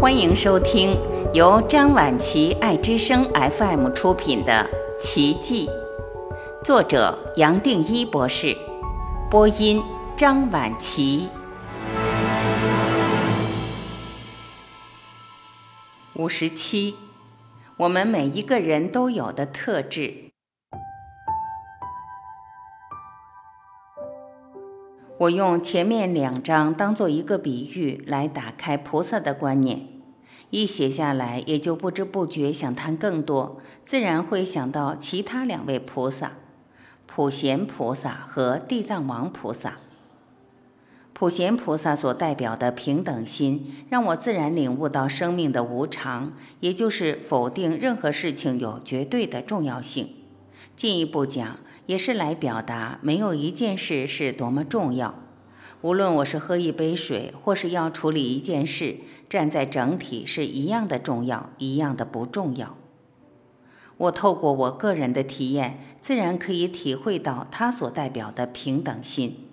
欢迎收听由张晚琪爱之声 FM 出品的《奇迹》，作者杨定一博士，播音张晚琪。五十七，我们每一个人都有的特质。我用前面两章当做一个比喻来打开菩萨的观念，一写下来也就不知不觉想谈更多，自然会想到其他两位菩萨，普贤菩萨和地藏王菩萨。普贤菩萨所代表的平等心，让我自然领悟到生命的无常，也就是否定任何事情有绝对的重要性。进一步讲。也是来表达，没有一件事是多么重要。无论我是喝一杯水，或是要处理一件事，站在整体是一样的重要，一样的不重要。我透过我个人的体验，自然可以体会到它所代表的平等心。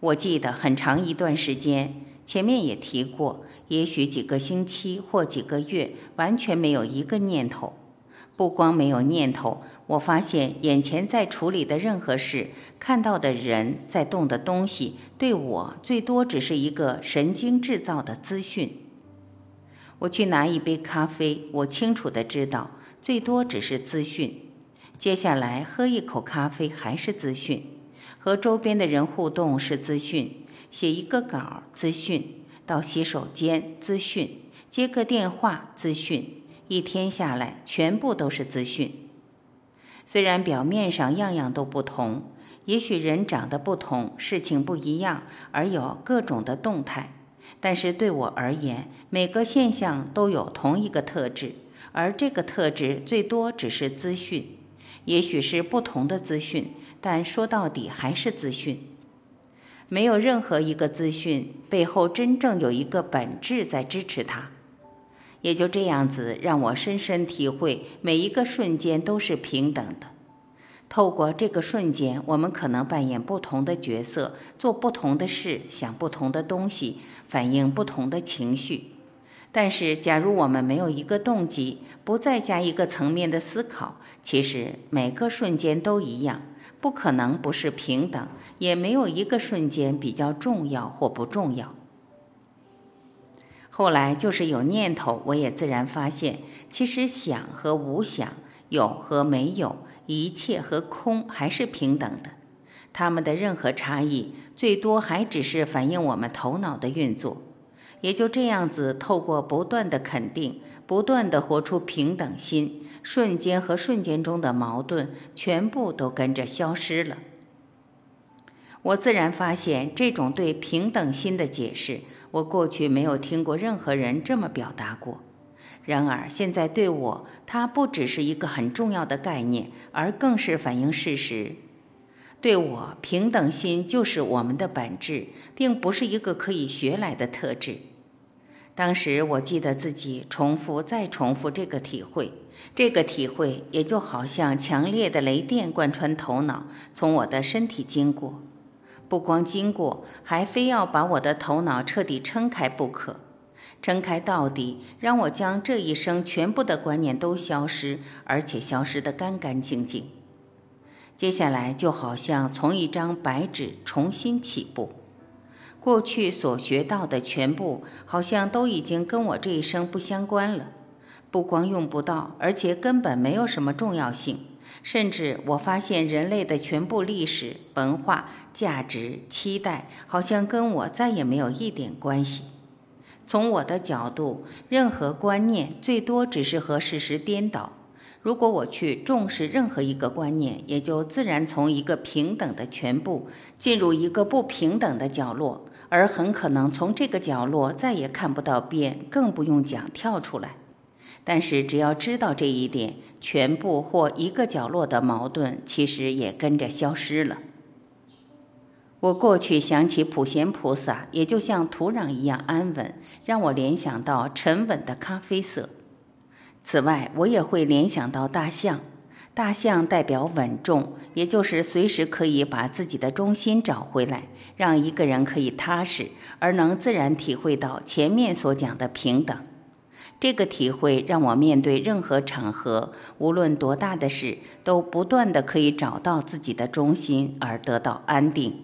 我记得很长一段时间，前面也提过，也许几个星期或几个月，完全没有一个念头。不光没有念头。我发现眼前在处理的任何事，看到的人在动的东西，对我最多只是一个神经制造的资讯。我去拿一杯咖啡，我清楚的知道，最多只是资讯。接下来喝一口咖啡还是资讯，和周边的人互动是资讯，写一个稿资讯，到洗手间资讯，接个电话资讯，一天下来全部都是资讯。虽然表面上样样都不同，也许人长得不同，事情不一样，而有各种的动态，但是对我而言，每个现象都有同一个特质，而这个特质最多只是资讯，也许是不同的资讯，但说到底还是资讯。没有任何一个资讯背后真正有一个本质在支持它。也就这样子，让我深深体会，每一个瞬间都是平等的。透过这个瞬间，我们可能扮演不同的角色，做不同的事，想不同的东西，反映不同的情绪。但是，假如我们没有一个动机，不再加一个层面的思考，其实每个瞬间都一样，不可能不是平等，也没有一个瞬间比较重要或不重要。后来就是有念头，我也自然发现，其实想和无想，有和没有，一切和空还是平等的。它们的任何差异，最多还只是反映我们头脑的运作。也就这样子，透过不断的肯定，不断的活出平等心，瞬间和瞬间中的矛盾，全部都跟着消失了。我自然发现这种对平等心的解释。我过去没有听过任何人这么表达过，然而现在对我，它不只是一个很重要的概念，而更是反映事实。对我，平等心就是我们的本质，并不是一个可以学来的特质。当时我记得自己重复再重复这个体会，这个体会也就好像强烈的雷电贯穿头脑，从我的身体经过。不光经过，还非要把我的头脑彻底撑开不可，撑开到底，让我将这一生全部的观念都消失，而且消失得干干净净。接下来就好像从一张白纸重新起步，过去所学到的全部，好像都已经跟我这一生不相关了，不光用不到，而且根本没有什么重要性。甚至我发现，人类的全部历史、文化、价值、期待，好像跟我再也没有一点关系。从我的角度，任何观念最多只是和事实颠倒。如果我去重视任何一个观念，也就自然从一个平等的全部进入一个不平等的角落，而很可能从这个角落再也看不到边，更不用讲跳出来。但是只要知道这一点，全部或一个角落的矛盾，其实也跟着消失了。我过去想起普贤菩萨，也就像土壤一样安稳，让我联想到沉稳的咖啡色。此外，我也会联想到大象，大象代表稳重，也就是随时可以把自己的中心找回来，让一个人可以踏实，而能自然体会到前面所讲的平等。这个体会让我面对任何场合，无论多大的事，都不断的可以找到自己的中心，而得到安定。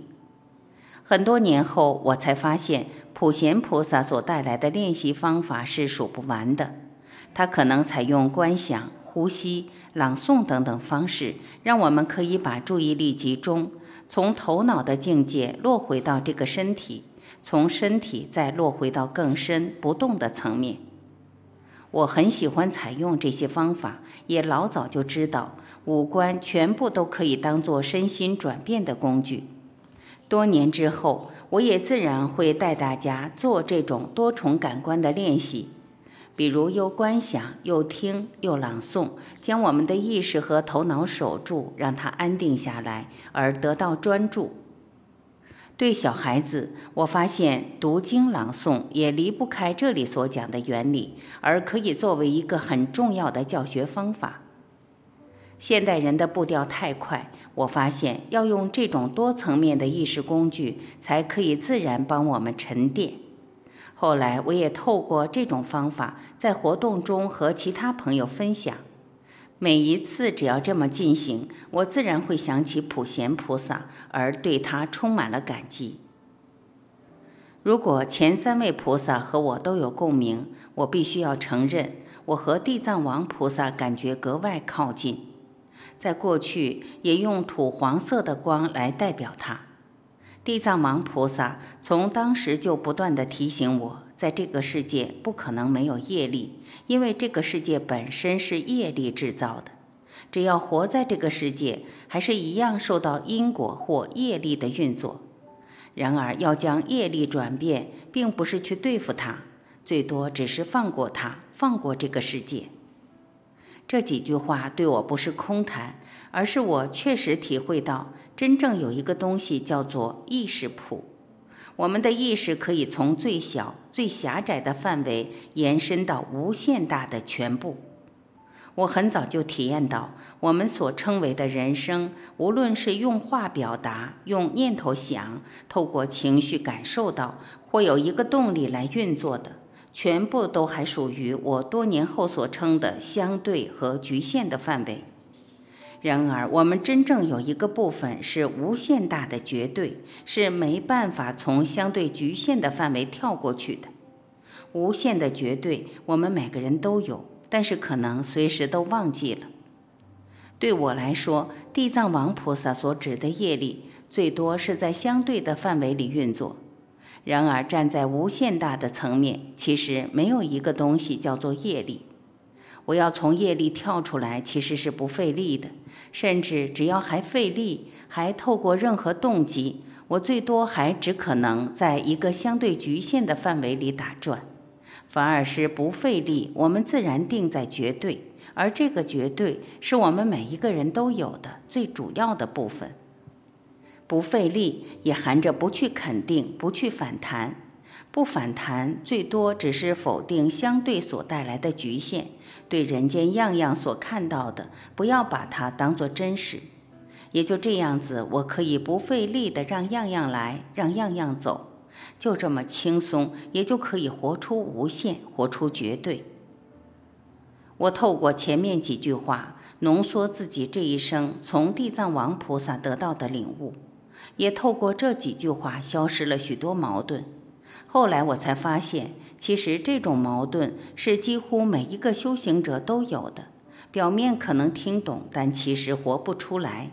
很多年后，我才发现普贤菩萨所带来的练习方法是数不完的。他可能采用观想、呼吸、朗诵等等方式，让我们可以把注意力集中，从头脑的境界落回到这个身体，从身体再落回到更深不动的层面。我很喜欢采用这些方法，也老早就知道五官全部都可以当做身心转变的工具。多年之后，我也自然会带大家做这种多重感官的练习，比如又观想、又听、又朗诵，将我们的意识和头脑守住，让它安定下来，而得到专注。对小孩子，我发现读经朗诵也离不开这里所讲的原理，而可以作为一个很重要的教学方法。现代人的步调太快，我发现要用这种多层面的意识工具，才可以自然帮我们沉淀。后来，我也透过这种方法，在活动中和其他朋友分享。每一次只要这么进行，我自然会想起普贤菩萨，而对他充满了感激。如果前三位菩萨和我都有共鸣，我必须要承认，我和地藏王菩萨感觉格外靠近。在过去，也用土黄色的光来代表他。地藏王菩萨从当时就不断地提醒我。在这个世界不可能没有业力，因为这个世界本身是业力制造的。只要活在这个世界，还是一样受到因果或业力的运作。然而，要将业力转变，并不是去对付它，最多只是放过它，放过这个世界。这几句话对我不是空谈，而是我确实体会到，真正有一个东西叫做意识谱。我们的意识可以从最小、最狭窄的范围延伸到无限大的全部。我很早就体验到，我们所称为的人生，无论是用话表达、用念头想、透过情绪感受到，或有一个动力来运作的，全部都还属于我多年后所称的相对和局限的范围。然而，我们真正有一个部分是无限大的绝对，是没办法从相对局限的范围跳过去的。无限的绝对，我们每个人都有，但是可能随时都忘记了。对我来说，地藏王菩萨所指的业力，最多是在相对的范围里运作。然而，站在无限大的层面，其实没有一个东西叫做业力。我要从业力跳出来，其实是不费力的。甚至只要还费力，还透过任何动机，我最多还只可能在一个相对局限的范围里打转，反而是不费力，我们自然定在绝对，而这个绝对是我们每一个人都有的最主要的部分。不费力也含着不去肯定，不去反弹，不反弹最多只是否定相对所带来的局限。对人间样样所看到的，不要把它当作真实，也就这样子，我可以不费力的让样样来，让样样走，就这么轻松，也就可以活出无限，活出绝对。我透过前面几句话，浓缩自己这一生从地藏王菩萨得到的领悟，也透过这几句话消失了许多矛盾。后来我才发现。其实这种矛盾是几乎每一个修行者都有的，表面可能听懂，但其实活不出来。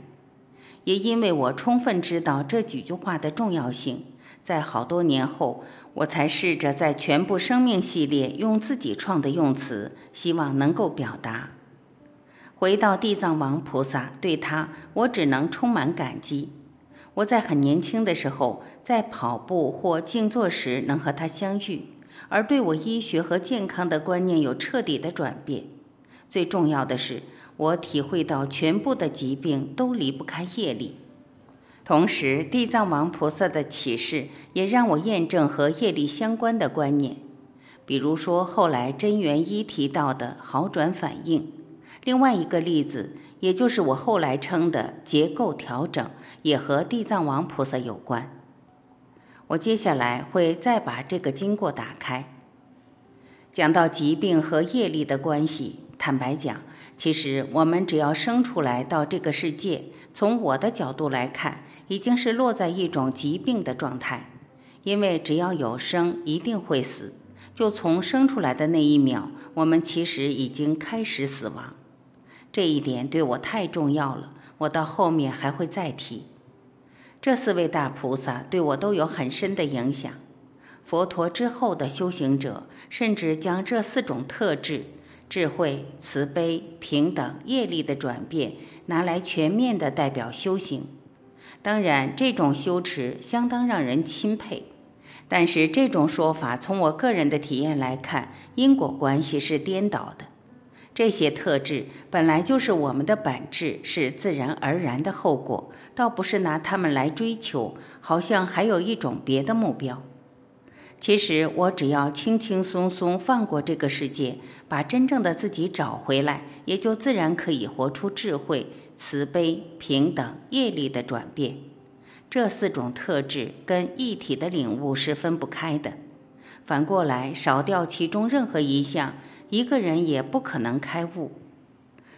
也因为我充分知道这几句话的重要性，在好多年后，我才试着在全部生命系列用自己创的用词，希望能够表达。回到地藏王菩萨，对他，我只能充满感激。我在很年轻的时候，在跑步或静坐时，能和他相遇。而对我医学和健康的观念有彻底的转变。最重要的是，我体会到全部的疾病都离不开业力。同时，地藏王菩萨的启示也让我验证和业力相关的观念，比如说后来真元一提到的好转反应。另外一个例子，也就是我后来称的结构调整，也和地藏王菩萨有关。我接下来会再把这个经过打开，讲到疾病和业力的关系。坦白讲，其实我们只要生出来到这个世界，从我的角度来看，已经是落在一种疾病的状态，因为只要有生，一定会死。就从生出来的那一秒，我们其实已经开始死亡。这一点对我太重要了，我到后面还会再提。这四位大菩萨对我都有很深的影响。佛陀之后的修行者，甚至将这四种特质——智慧、慈悲、平等、业力的转变——拿来全面的代表修行。当然，这种修持相当让人钦佩。但是这种说法，从我个人的体验来看，因果关系是颠倒的。这些特质本来就是我们的本质，是自然而然的后果，倒不是拿它们来追求，好像还有一种别的目标。其实我只要轻轻松松放过这个世界，把真正的自己找回来，也就自然可以活出智慧、慈悲、平等、业力的转变。这四种特质跟一体的领悟是分不开的。反过来，少掉其中任何一项，一个人也不可能开悟。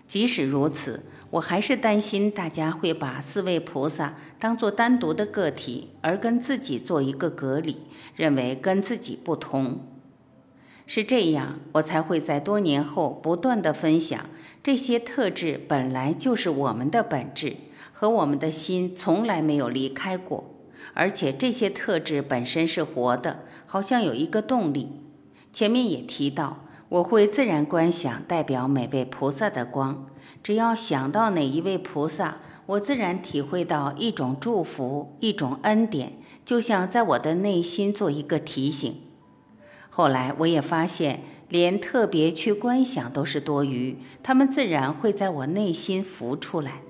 即使如此，我还是担心大家会把四位菩萨当作单独的个体，而跟自己做一个隔离，认为跟自己不同。是这样，我才会在多年后不断的分享这些特质本来就是我们的本质。和我们的心从来没有离开过，而且这些特质本身是活的，好像有一个动力。前面也提到，我会自然观想代表每位菩萨的光，只要想到哪一位菩萨，我自然体会到一种祝福，一种恩典，就像在我的内心做一个提醒。后来我也发现，连特别去观想都是多余，他们自然会在我内心浮出来。